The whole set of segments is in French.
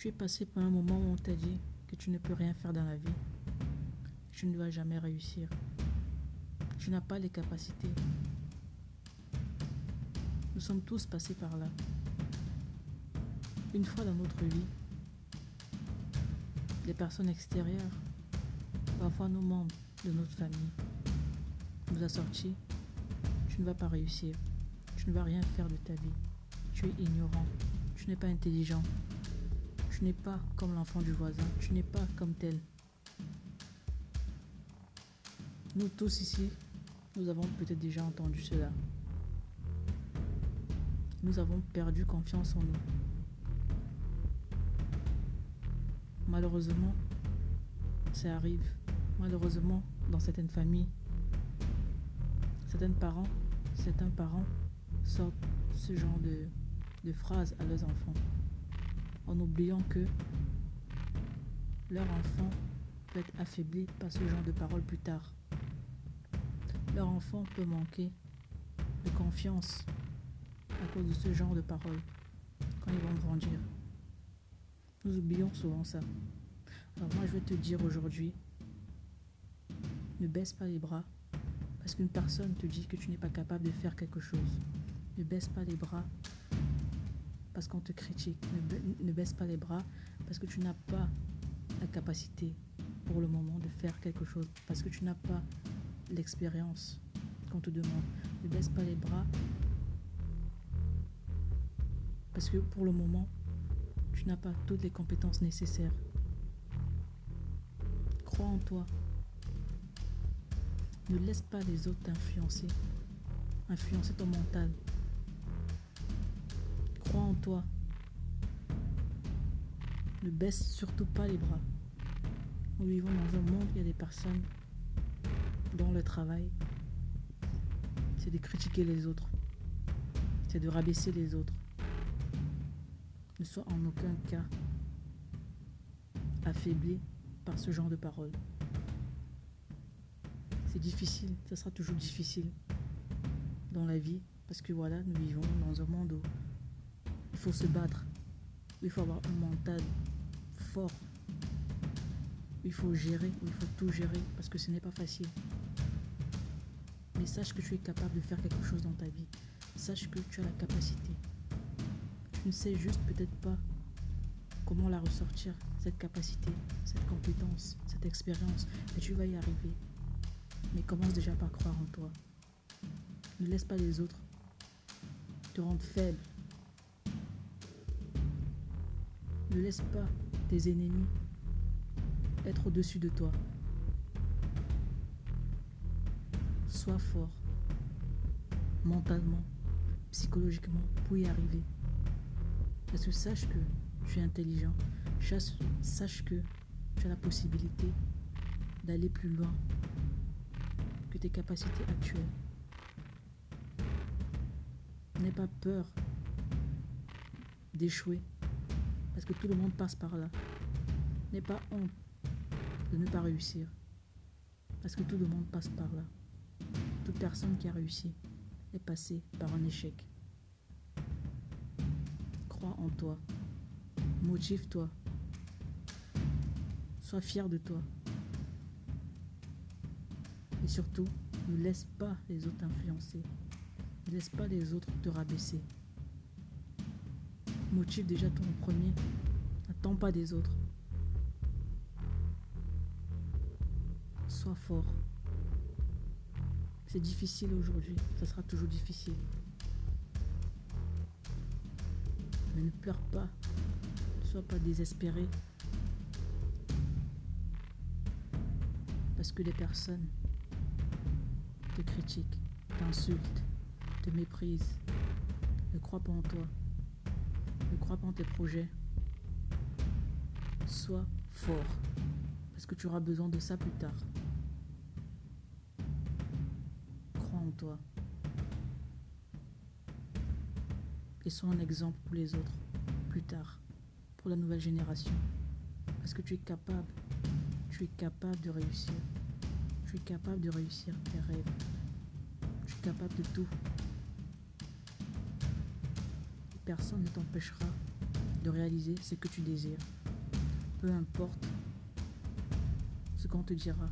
Tu es passé par un moment où on t'a dit que tu ne peux rien faire dans la vie. Tu ne vas jamais réussir. Tu n'as pas les capacités. Nous sommes tous passés par là. Une fois dans notre vie, les personnes extérieures, parfois nos membres de notre famille, nous a sorti, tu ne vas pas réussir, tu ne vas rien faire de ta vie, tu es ignorant, tu n'es pas intelligent, tu n'es pas comme l'enfant du voisin, tu n'es pas comme tel. Nous tous ici, nous avons peut-être déjà entendu cela. Nous avons perdu confiance en nous. Malheureusement, ça arrive. Malheureusement, dans certaines familles, certains parents, certains parents sortent ce genre de, de phrases à leurs enfants en oubliant que leur enfant peut être affaibli par ce genre de paroles plus tard. Leur enfant peut manquer de confiance à cause de ce genre de paroles quand ils vont grandir. Nous oublions souvent ça. Alors moi je vais te dire aujourd'hui, ne baisse pas les bras parce qu'une personne te dit que tu n'es pas capable de faire quelque chose. Ne baisse pas les bras parce qu'on te critique. Ne, baisse pas les bras parce que tu n'as pas la capacité pour le moment de faire quelque chose. Parce que tu n'as pas l'expérience qu'on te demande. Ne baisse pas les bras parce que pour le moment, tu n'as pas toutes les compétences nécessaires. Crois en toi. Ne laisse pas les autres t'influencer. Influencer ton mental. Toi. Ne baisse surtout pas les bras. Nous vivons dans un monde où il y a des personnes dont le travail, c'est de critiquer les autres. C'est de rabaisser les autres. Ne sois en aucun cas affaibli par ce genre de paroles. C'est difficile, ça sera toujours difficile dans la vie parce que voilà, nous vivons dans un monde où faut se battre, il faut avoir un mental fort, il faut gérer, il faut tout gérer parce que ce n'est pas facile. Mais sache que tu es capable de faire quelque chose dans ta vie. Sache que tu as la capacité. Tu ne sais juste peut-être pas comment la ressortir, cette capacité, cette compétence, cette expérience, mais tu vas y arriver. Mais commence déjà par croire en toi. Ne laisse pas les autres te rendre faible. Ne laisse pas tes ennemis être au-dessus de toi. Sois fort, mentalement, psychologiquement, pour y arriver. Parce que sache que tu es intelligent. Sache que tu as la possibilité d'aller plus loin que tes capacités actuelles. N'aie pas peur d'échouer parce que tout le monde passe par là. N'aie pas honte de ne pas réussir parce que tout le monde passe par là. Toute personne qui a réussi est passée par un échec. Crois en toi. Motive-toi. Sois fier de toi. Et surtout, ne laisse pas les autres influencer. Ne laisse pas les autres te rabaisser. Motive déjà ton premier. N'attends pas des autres. Sois fort. C'est difficile aujourd'hui. Ça sera toujours difficile. Mais ne pleure pas. Ne sois pas désespéré. Parce que les personnes te critiquent, t'insultent, te méprisent. Ne crois pas en toi. Ne crois pas en tes projets. Sois fort. Parce que tu auras besoin de ça plus tard. Crois en toi. Et sois un exemple pour les autres plus tard, pour la nouvelle génération. Parce que tu es capable. Tu es capable de réussir. Tu es capable de réussir tes rêves. Tu es capable de tout. Personne ne t'empêchera de réaliser ce que tu désires. Peu importe ce qu'on te dira,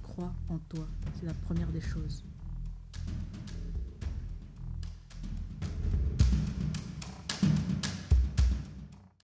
crois en toi, c'est la première des choses.